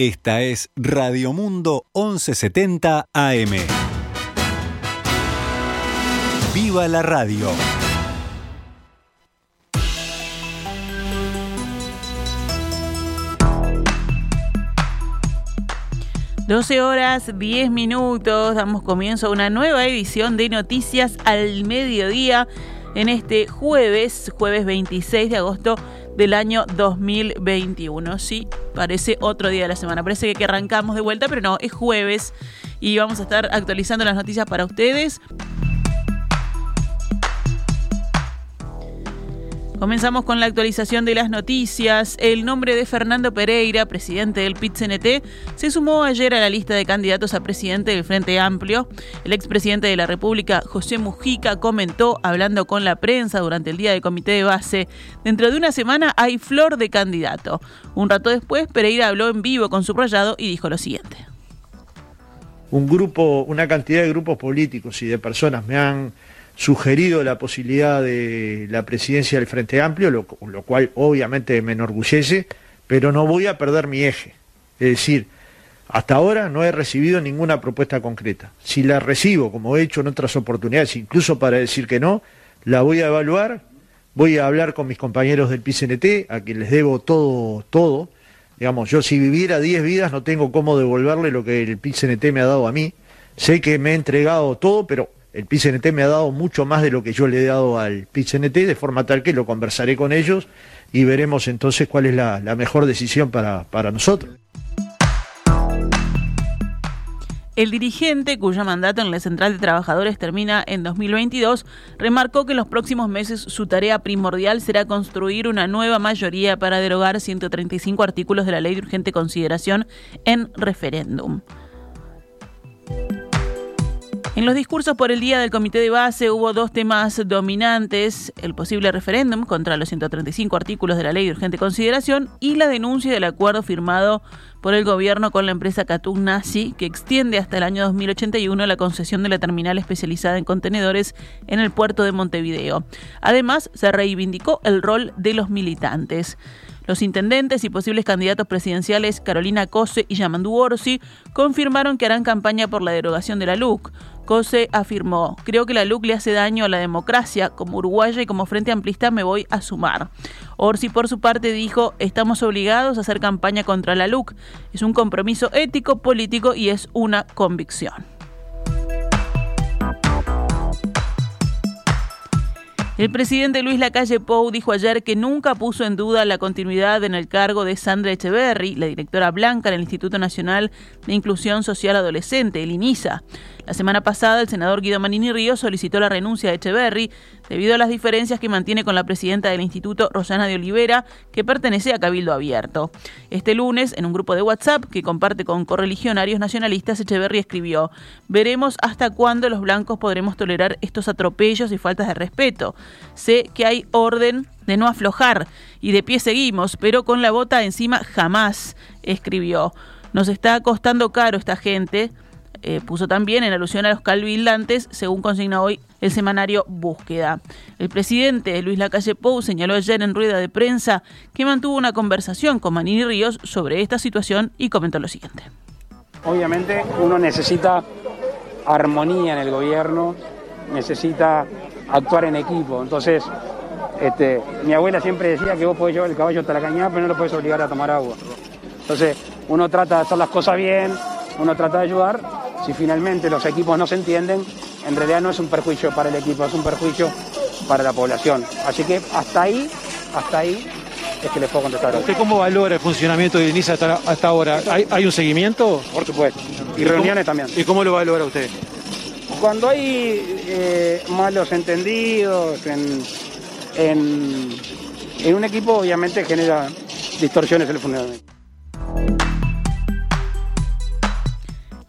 Esta es Radio Mundo 1170 AM. ¡Viva la radio! Doce horas, 10 minutos, damos comienzo a una nueva edición de Noticias al Mediodía en este jueves, jueves 26 de agosto del año 2021. Sí, parece otro día de la semana. Parece que arrancamos de vuelta, pero no, es jueves y vamos a estar actualizando las noticias para ustedes. Comenzamos con la actualización de las noticias. El nombre de Fernando Pereira, presidente del PIT-CNT, se sumó ayer a la lista de candidatos a presidente del Frente Amplio. El expresidente de la República, José Mujica, comentó, hablando con la prensa durante el día del comité de base, dentro de una semana hay flor de candidato. Un rato después, Pereira habló en vivo con Subrayado y dijo lo siguiente. Un grupo, una cantidad de grupos políticos y de personas me han sugerido la posibilidad de la presidencia del Frente Amplio, lo, cual obviamente me enorgullece, pero no voy a perder mi eje. Es decir, hasta ahora no he recibido ninguna propuesta concreta. Si la recibo, como he hecho en otras oportunidades, incluso para decir que no, la voy a evaluar, voy a hablar con mis compañeros del PCNT, a quien les debo todo, todo. Digamos, yo si viviera 10 vidas no tengo cómo devolverle lo que el PCNT me ha dado a mí. Sé que me he entregado todo, pero el PCNT me ha dado mucho más de lo que yo le he dado al PCNT, de forma tal que lo conversaré con ellos y veremos entonces cuál es la, la mejor decisión para, para nosotros. El dirigente, cuyo mandato en la Central de Trabajadores termina en 2022, remarcó que en los próximos meses su tarea primordial será construir una nueva mayoría para derogar 135 artículos de la Ley de Urgente Consideración en referéndum. En los discursos por el día del comité de base hubo dos temas dominantes, el posible referéndum contra los 135 artículos de la ley de urgente consideración y la denuncia del acuerdo firmado por el gobierno con la empresa Catug Nazi, que extiende hasta el año 2081 la concesión de la terminal especializada en contenedores en el puerto de Montevideo. Además, se reivindicó el rol de los militantes. Los intendentes y posibles candidatos presidenciales Carolina Cose y Yamandu Orsi confirmaron que harán campaña por la derogación de la LUC. Cose afirmó, creo que la LUC le hace daño a la democracia, como uruguaya y como frente amplista me voy a sumar. Orsi por su parte dijo, estamos obligados a hacer campaña contra la LUC, es un compromiso ético, político y es una convicción. El presidente Luis Lacalle Pou dijo ayer que nunca puso en duda la continuidad en el cargo de Sandra Echeverry, la directora blanca del Instituto Nacional de Inclusión Social Adolescente, el INISA. La semana pasada, el senador Guido Manini Ríos solicitó la renuncia de Echeverry debido a las diferencias que mantiene con la presidenta del instituto, Rosana de Olivera, que pertenece a Cabildo Abierto. Este lunes, en un grupo de WhatsApp que comparte con correligionarios nacionalistas, Echeverry escribió: Veremos hasta cuándo los blancos podremos tolerar estos atropellos y faltas de respeto. Sé que hay orden de no aflojar y de pie seguimos, pero con la bota encima jamás, escribió. Nos está costando caro esta gente. Eh, puso también en alusión a los calvilantes, según consigna hoy el semanario Búsqueda. El presidente Luis Lacalle Pou señaló ayer en rueda de prensa que mantuvo una conversación con Manini Ríos sobre esta situación y comentó lo siguiente. Obviamente uno necesita armonía en el gobierno, necesita actuar en equipo. Entonces, este, mi abuela siempre decía que vos podés llevar el caballo hasta la cañada, pero no lo puedes obligar a tomar agua. Entonces, uno trata de hacer las cosas bien, uno trata de ayudar, si finalmente los equipos no se entienden, en realidad no es un perjuicio para el equipo, es un perjuicio para la población. Así que hasta ahí, hasta ahí es que les puedo contestar. ¿Usted cómo valora el funcionamiento de INISA hasta, ahora? ¿Hay, un seguimiento? Por supuesto. Y, reuniones también. ¿Y cómo lo valora usted? Cuando hay eh, malos entendidos en, en, un equipo, obviamente genera distorsiones en el funcionamiento.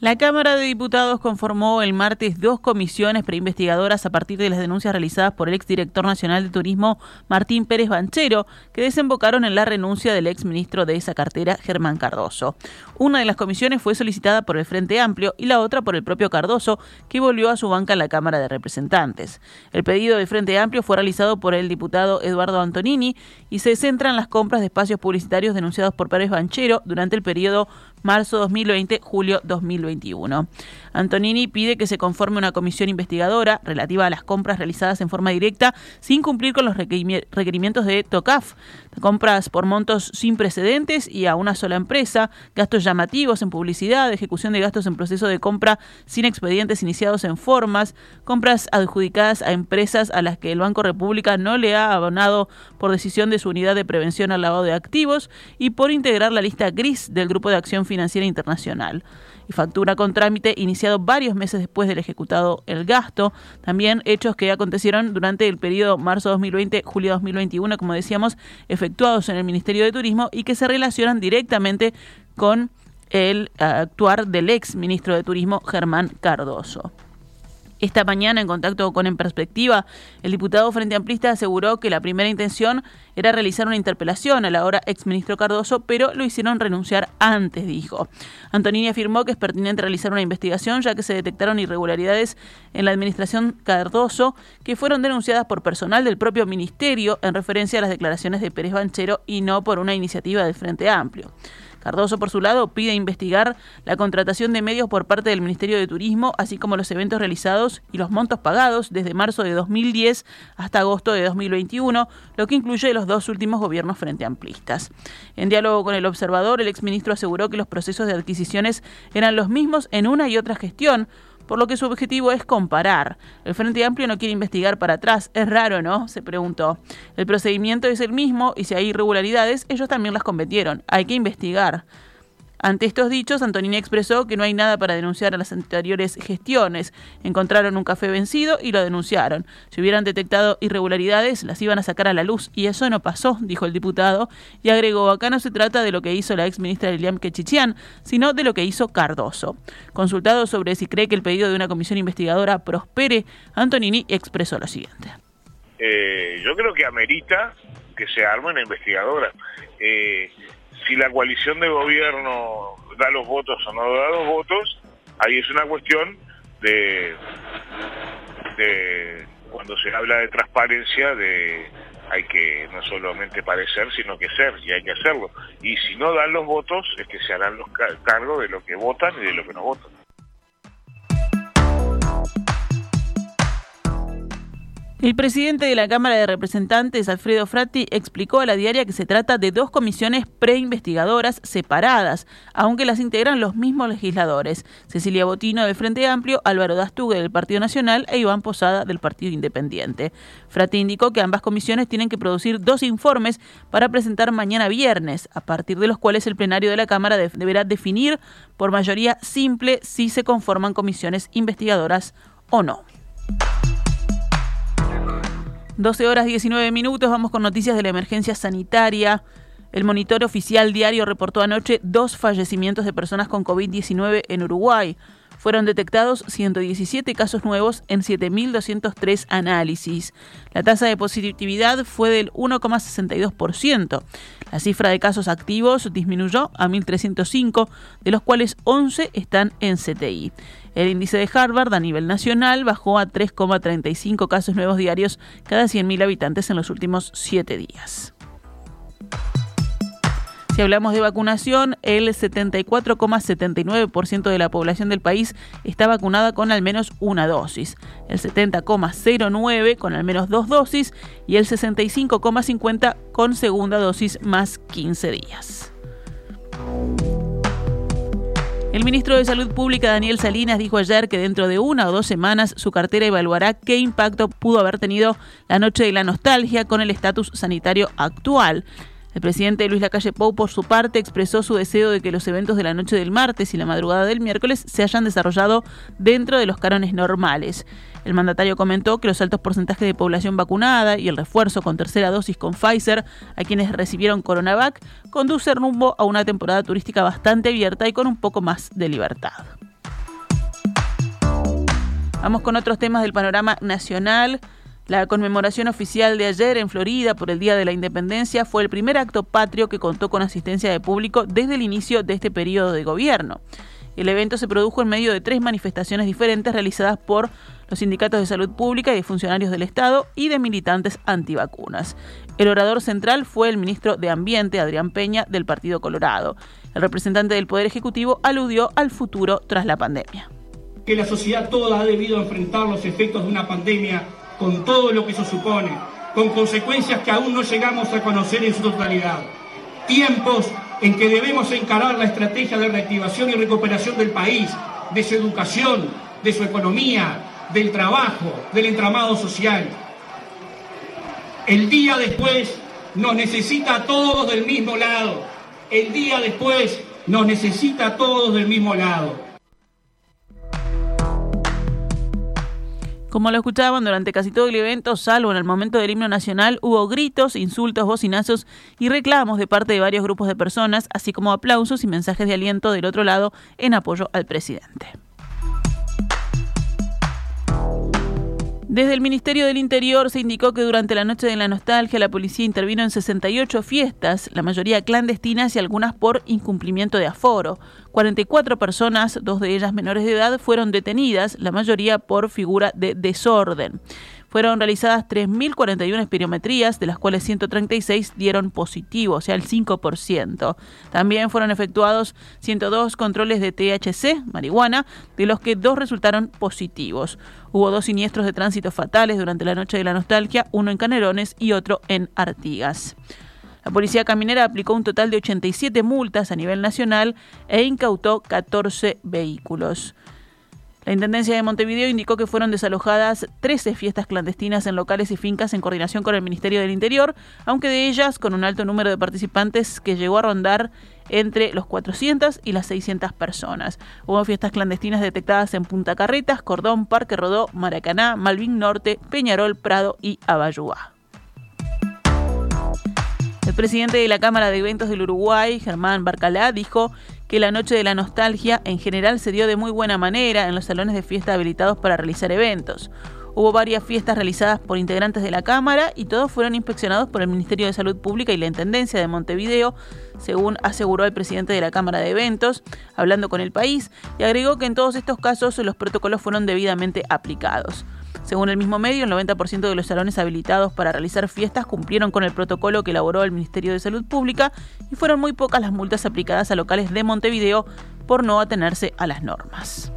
La Cámara de Diputados conformó el martes dos comisiones preinvestigadoras a partir de las denuncias realizadas por el exdirector nacional de Turismo Martín Pérez Banchero, que desembocaron en la renuncia del exministro de esa cartera, Germán Cardoso. Una de las comisiones fue solicitada por el Frente Amplio y la otra por el propio Cardoso, que volvió a su banca en la Cámara de Representantes. El pedido del Frente Amplio fue realizado por el diputado Eduardo Antonini y se centra en las compras de espacios publicitarios denunciados por Pérez Banchero durante el periodo marzo 2020, julio 2021. Antonini pide que se conforme una comisión investigadora relativa a las compras realizadas en forma directa sin cumplir con los requerimientos de TOCAF, compras por montos sin precedentes y a una sola empresa, gastos llamativos en publicidad, ejecución de gastos en proceso de compra sin expedientes iniciados en formas, compras adjudicadas a empresas a las que el Banco República no le ha abonado por decisión de su unidad de prevención al lavado de activos y por integrar la lista gris del Grupo de Acción Financiera Internacional y factura con trámite iniciado varios meses después del ejecutado el gasto. También hechos que acontecieron durante el periodo marzo 2020, julio 2021, como decíamos, efectuados en el Ministerio de Turismo y que se relacionan directamente con el actuar del ex ministro de Turismo Germán Cardoso. Esta mañana, en contacto con En Perspectiva, el diputado Frente Amplista aseguró que la primera intención era realizar una interpelación al ahora exministro Cardoso, pero lo hicieron renunciar antes, dijo. Antonini afirmó que es pertinente realizar una investigación, ya que se detectaron irregularidades en la administración Cardoso que fueron denunciadas por personal del propio ministerio en referencia a las declaraciones de Pérez Banchero y no por una iniciativa del Frente Amplio. Cardoso, por su lado, pide investigar la contratación de medios por parte del Ministerio de Turismo, así como los eventos realizados y los montos pagados desde marzo de 2010 hasta agosto de 2021, lo que incluye los dos últimos gobiernos frente amplistas. En diálogo con el observador, el exministro aseguró que los procesos de adquisiciones eran los mismos en una y otra gestión, por lo que su objetivo es comparar. El Frente Amplio no quiere investigar para atrás. Es raro, ¿no? Se preguntó. El procedimiento es el mismo y si hay irregularidades, ellos también las cometieron. Hay que investigar. Ante estos dichos, Antonini expresó que no hay nada para denunciar a las anteriores gestiones. Encontraron un café vencido y lo denunciaron. Si hubieran detectado irregularidades, las iban a sacar a la luz y eso no pasó, dijo el diputado, y agregó, acá no se trata de lo que hizo la ex ministra Lilian Quechichian, sino de lo que hizo Cardoso. Consultado sobre si cree que el pedido de una comisión investigadora prospere, Antonini expresó lo siguiente. Eh, yo creo que amerita que se arme una investigadora. Eh, si la coalición de gobierno da los votos o no da los votos, ahí es una cuestión de, cuando se habla de transparencia, de hay que no solamente parecer, sino que ser, y hay que hacerlo. Y si no dan los votos, es que se harán los cargos de lo que votan y de lo que no votan. El presidente de la Cámara de Representantes, Alfredo Fratti, explicó a la diaria que se trata de dos comisiones preinvestigadoras separadas, aunque las integran los mismos legisladores, Cecilia Botino del Frente Amplio, Álvaro Dastugue del Partido Nacional e Iván Posada del Partido Independiente. Fratti indicó que ambas comisiones tienen que producir dos informes para presentar mañana viernes, a partir de los cuales el plenario de la Cámara deberá definir por mayoría simple si se conforman comisiones investigadoras o no. 12 horas 19 minutos, vamos con noticias de la emergencia sanitaria. El monitor oficial diario reportó anoche dos fallecimientos de personas con COVID-19 en Uruguay. Fueron detectados 117 casos nuevos en 7.203 análisis. La tasa de positividad fue del 1,62%. La cifra de casos activos disminuyó a 1.305, de los cuales 11 están en CTI. El índice de Harvard a nivel nacional bajó a 3,35 casos nuevos diarios cada 100.000 habitantes en los últimos siete días. Si hablamos de vacunación, el 74,79% de la población del país está vacunada con al menos una dosis, el 70,09% con al menos dos dosis y el 65,50% con segunda dosis más 15 días. El ministro de Salud Pública, Daniel Salinas, dijo ayer que dentro de una o dos semanas su cartera evaluará qué impacto pudo haber tenido la noche de la nostalgia con el estatus sanitario actual. El presidente Luis Lacalle Pou, por su parte, expresó su deseo de que los eventos de la noche del martes y la madrugada del miércoles se hayan desarrollado dentro de los cánones normales. El mandatario comentó que los altos porcentajes de población vacunada y el refuerzo con tercera dosis con Pfizer a quienes recibieron Coronavac conduce rumbo a una temporada turística bastante abierta y con un poco más de libertad. Vamos con otros temas del panorama nacional. La conmemoración oficial de ayer en Florida por el Día de la Independencia fue el primer acto patrio que contó con asistencia de público desde el inicio de este periodo de gobierno. El evento se produjo en medio de tres manifestaciones diferentes realizadas por los sindicatos de salud pública y de funcionarios del Estado y de militantes antivacunas. El orador central fue el ministro de Ambiente, Adrián Peña, del Partido Colorado. El representante del Poder Ejecutivo aludió al futuro tras la pandemia. Que la sociedad toda ha debido enfrentar los efectos de una pandemia con todo lo que eso supone, con consecuencias que aún no llegamos a conocer en su totalidad. Tiempos en que debemos encarar la estrategia de reactivación y recuperación del país, de su educación, de su economía, del trabajo, del entramado social. El día después nos necesita a todos del mismo lado. El día después nos necesita a todos del mismo lado. Como lo escuchaban durante casi todo el evento, salvo en el momento del himno nacional, hubo gritos, insultos, bocinazos y reclamos de parte de varios grupos de personas, así como aplausos y mensajes de aliento del otro lado en apoyo al presidente. Desde el Ministerio del Interior se indicó que durante la Noche de la Nostalgia la policía intervino en 68 fiestas, la mayoría clandestinas y algunas por incumplimiento de aforo. 44 personas, dos de ellas menores de edad, fueron detenidas, la mayoría por figura de desorden. Fueron realizadas 3.041 espirometrías, de las cuales 136 dieron positivo, o sea, el 5%. También fueron efectuados 102 controles de THC, marihuana, de los que dos resultaron positivos. Hubo dos siniestros de tránsito fatales durante la noche de la nostalgia, uno en Canerones y otro en Artigas. La policía caminera aplicó un total de 87 multas a nivel nacional e incautó 14 vehículos. La Intendencia de Montevideo indicó que fueron desalojadas 13 fiestas clandestinas en locales y fincas en coordinación con el Ministerio del Interior, aunque de ellas con un alto número de participantes que llegó a rondar entre los 400 y las 600 personas. Hubo fiestas clandestinas detectadas en Punta Carretas, Cordón, Parque Rodó, Maracaná, Malvin Norte, Peñarol, Prado y Abayúa. El presidente de la Cámara de Eventos del Uruguay, Germán Barcalá, dijo que la Noche de la Nostalgia en general se dio de muy buena manera en los salones de fiesta habilitados para realizar eventos. Hubo varias fiestas realizadas por integrantes de la Cámara y todos fueron inspeccionados por el Ministerio de Salud Pública y la Intendencia de Montevideo, según aseguró el presidente de la Cámara de Eventos, hablando con el país, y agregó que en todos estos casos los protocolos fueron debidamente aplicados. Según el mismo medio, el 90% de los salones habilitados para realizar fiestas cumplieron con el protocolo que elaboró el Ministerio de Salud Pública y fueron muy pocas las multas aplicadas a locales de Montevideo por no atenerse a las normas.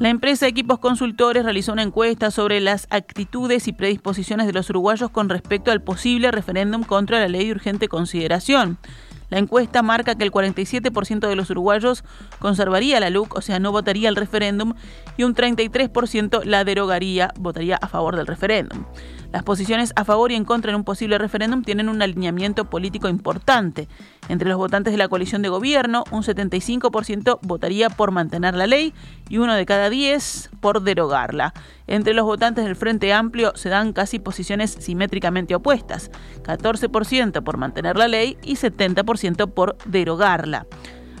La empresa Equipos Consultores realizó una encuesta sobre las actitudes y predisposiciones de los uruguayos con respecto al posible referéndum contra la ley de urgente consideración. La encuesta marca que el 47% de los uruguayos conservaría la LUC, o sea, no votaría el referéndum, y un 33% la derogaría, votaría a favor del referéndum. Las posiciones a favor y en contra en un posible referéndum tienen un alineamiento político importante. Entre los votantes de la coalición de gobierno, un 75% votaría por mantener la ley y uno de cada 10 por derogarla. Entre los votantes del Frente Amplio se dan casi posiciones simétricamente opuestas, 14% por mantener la ley y 70% por derogarla.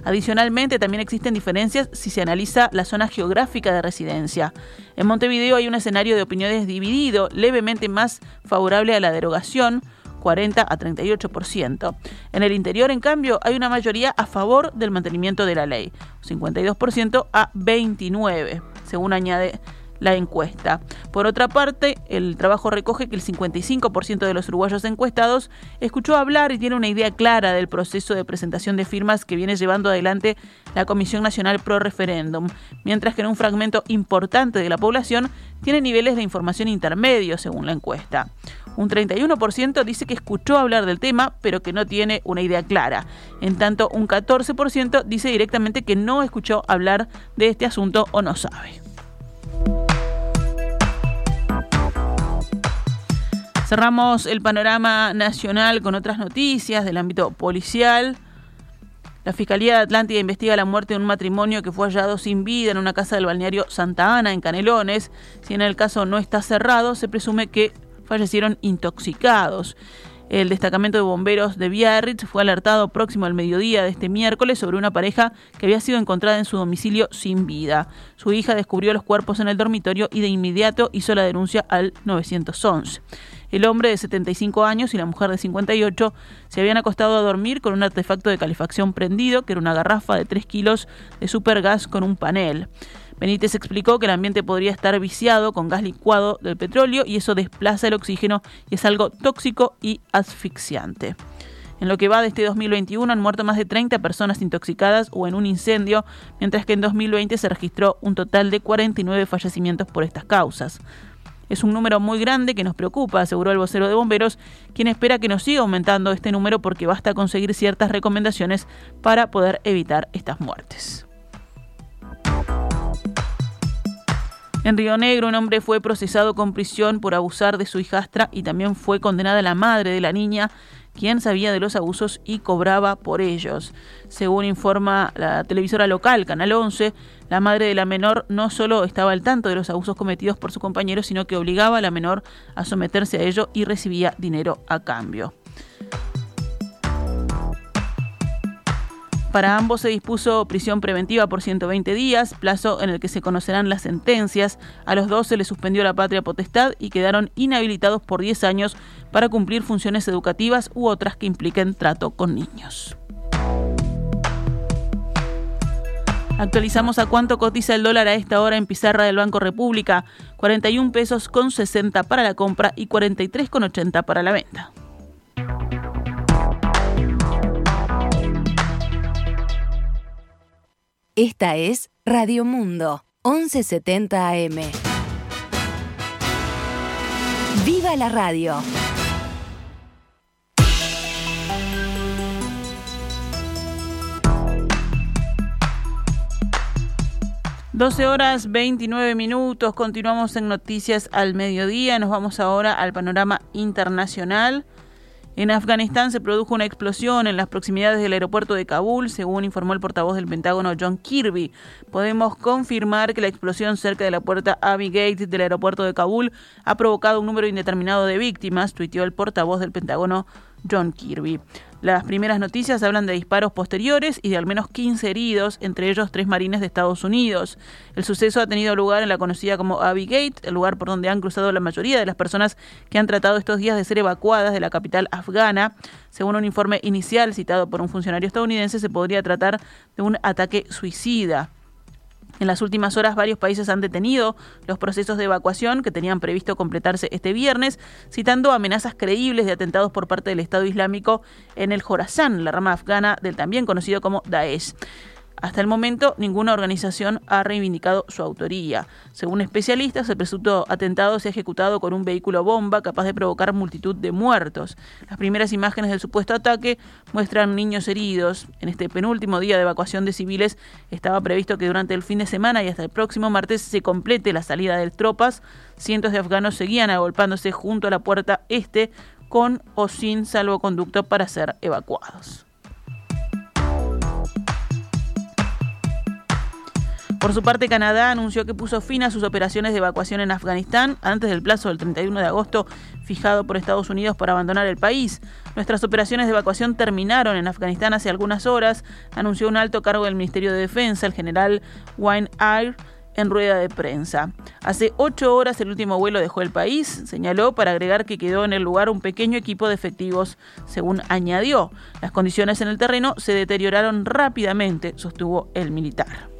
Adicionalmente, también existen diferencias si se analiza la zona geográfica de residencia. En Montevideo hay un escenario de opiniones dividido, levemente más favorable a la derogación, 40 a 38%. En el interior, en cambio, hay una mayoría a favor del mantenimiento de la ley, 52% a 29%, según añade la encuesta. Por otra parte, el trabajo recoge que el 55% de los uruguayos encuestados escuchó hablar y tiene una idea clara del proceso de presentación de firmas que viene llevando adelante la Comisión Nacional Pro Referéndum, mientras que en un fragmento importante de la población tiene niveles de información intermedios según la encuesta. Un 31% dice que escuchó hablar del tema, pero que no tiene una idea clara. En tanto, un 14% dice directamente que no escuchó hablar de este asunto o no sabe. Cerramos el panorama nacional con otras noticias del ámbito policial. La Fiscalía de Atlántida investiga la muerte de un matrimonio que fue hallado sin vida en una casa del balneario Santa Ana, en Canelones. Si en el caso no está cerrado, se presume que fallecieron intoxicados. El destacamento de bomberos de Biarritz fue alertado próximo al mediodía de este miércoles sobre una pareja que había sido encontrada en su domicilio sin vida. Su hija descubrió los cuerpos en el dormitorio y de inmediato hizo la denuncia al 911. El hombre de 75 años y la mujer de 58 se habían acostado a dormir con un artefacto de calefacción prendido, que era una garrafa de 3 kilos de supergas con un panel. Benítez explicó que el ambiente podría estar viciado con gas licuado del petróleo y eso desplaza el oxígeno y es algo tóxico y asfixiante. En lo que va de este 2021 han muerto más de 30 personas intoxicadas o en un incendio, mientras que en 2020 se registró un total de 49 fallecimientos por estas causas. Es un número muy grande que nos preocupa, aseguró el vocero de bomberos, quien espera que nos siga aumentando este número porque basta conseguir ciertas recomendaciones para poder evitar estas muertes. En Río Negro, un hombre fue procesado con prisión por abusar de su hijastra y también fue condenada la madre de la niña quien sabía de los abusos y cobraba por ellos. Según informa la televisora local, Canal 11, la madre de la menor no solo estaba al tanto de los abusos cometidos por su compañero, sino que obligaba a la menor a someterse a ello y recibía dinero a cambio. Para ambos se dispuso prisión preventiva por 120 días, plazo en el que se conocerán las sentencias. A los dos se les suspendió la patria potestad y quedaron inhabilitados por 10 años para cumplir funciones educativas u otras que impliquen trato con niños. Actualizamos a cuánto cotiza el dólar a esta hora en pizarra del Banco República, 41 pesos con 60 para la compra y 43 con 80 para la venta. Esta es Radio Mundo, 1170 AM. ¡Viva la radio! Doce horas 29 minutos, continuamos en Noticias al Mediodía, nos vamos ahora al panorama internacional. En Afganistán se produjo una explosión en las proximidades del aeropuerto de Kabul, según informó el portavoz del Pentágono John Kirby. Podemos confirmar que la explosión cerca de la puerta Abbey Gate del aeropuerto de Kabul ha provocado un número indeterminado de víctimas, tuiteó el portavoz del Pentágono John Kirby. Las primeras noticias hablan de disparos posteriores y de al menos 15 heridos, entre ellos tres marines de Estados Unidos. El suceso ha tenido lugar en la conocida como Abbey Gate, el lugar por donde han cruzado la mayoría de las personas que han tratado estos días de ser evacuadas de la capital afgana. Según un informe inicial citado por un funcionario estadounidense, se podría tratar de un ataque suicida. En las últimas horas varios países han detenido los procesos de evacuación que tenían previsto completarse este viernes, citando amenazas creíbles de atentados por parte del Estado Islámico en el Jorazán, la rama afgana del también conocido como Daesh. Hasta el momento, ninguna organización ha reivindicado su autoría. Según especialistas, el presunto atentado se ha ejecutado con un vehículo bomba capaz de provocar multitud de muertos. Las primeras imágenes del supuesto ataque muestran niños heridos. En este penúltimo día de evacuación de civiles estaba previsto que durante el fin de semana y hasta el próximo martes se complete la salida de tropas. Cientos de afganos seguían agolpándose junto a la puerta este con o sin salvoconducto para ser evacuados. Por su parte, Canadá anunció que puso fin a sus operaciones de evacuación en Afganistán antes del plazo del 31 de agosto fijado por Estados Unidos para abandonar el país. Nuestras operaciones de evacuación terminaron en Afganistán hace algunas horas, anunció un alto cargo del Ministerio de Defensa, el general Wayne Eyre en rueda de prensa. Hace ocho horas el último vuelo dejó el país, señaló para agregar que quedó en el lugar un pequeño equipo de efectivos, según añadió. Las condiciones en el terreno se deterioraron rápidamente, sostuvo el militar.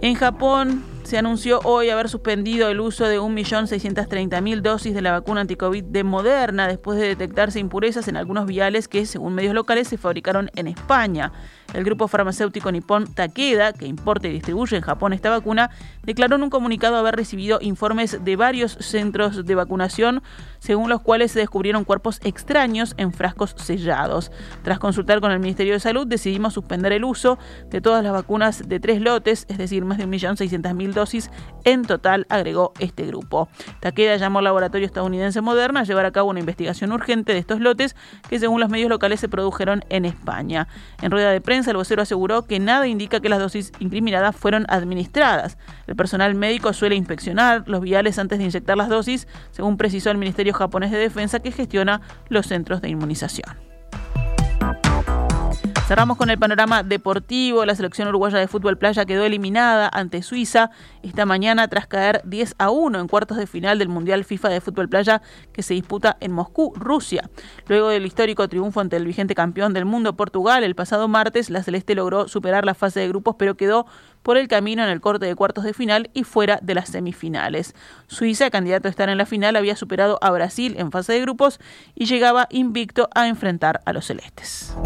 En Japón se anunció hoy haber suspendido el uso de 1.630.000 dosis de la vacuna anticovid de Moderna después de detectarse impurezas en algunos viales que, según medios locales, se fabricaron en España. El grupo farmacéutico nipón Takeda, que importa y distribuye en Japón esta vacuna, declaró en un comunicado haber recibido informes de varios centros de vacunación, según los cuales se descubrieron cuerpos extraños en frascos sellados. Tras consultar con el Ministerio de Salud, decidimos suspender el uso de todas las vacunas de tres lotes, es decir, más de 1.600.000 dosis en total, agregó este grupo. Takeda llamó al laboratorio estadounidense Moderna a llevar a cabo una investigación urgente de estos lotes que, según los medios locales, se produjeron en España. En rueda de prensa, el vocero aseguró que nada indica que las dosis incriminadas fueron administradas. Personal médico suele inspeccionar los viales antes de inyectar las dosis, según precisó el Ministerio japonés de Defensa que gestiona los centros de inmunización. Cerramos con el panorama deportivo. La selección uruguaya de fútbol playa quedó eliminada ante Suiza esta mañana tras caer 10 a 1 en cuartos de final del Mundial FIFA de fútbol playa que se disputa en Moscú, Rusia. Luego del histórico triunfo ante el vigente campeón del mundo Portugal el pasado martes, la celeste logró superar la fase de grupos pero quedó por el camino en el corte de cuartos de final y fuera de las semifinales. Suiza, candidato a estar en la final, había superado a Brasil en fase de grupos y llegaba invicto a enfrentar a los celestes.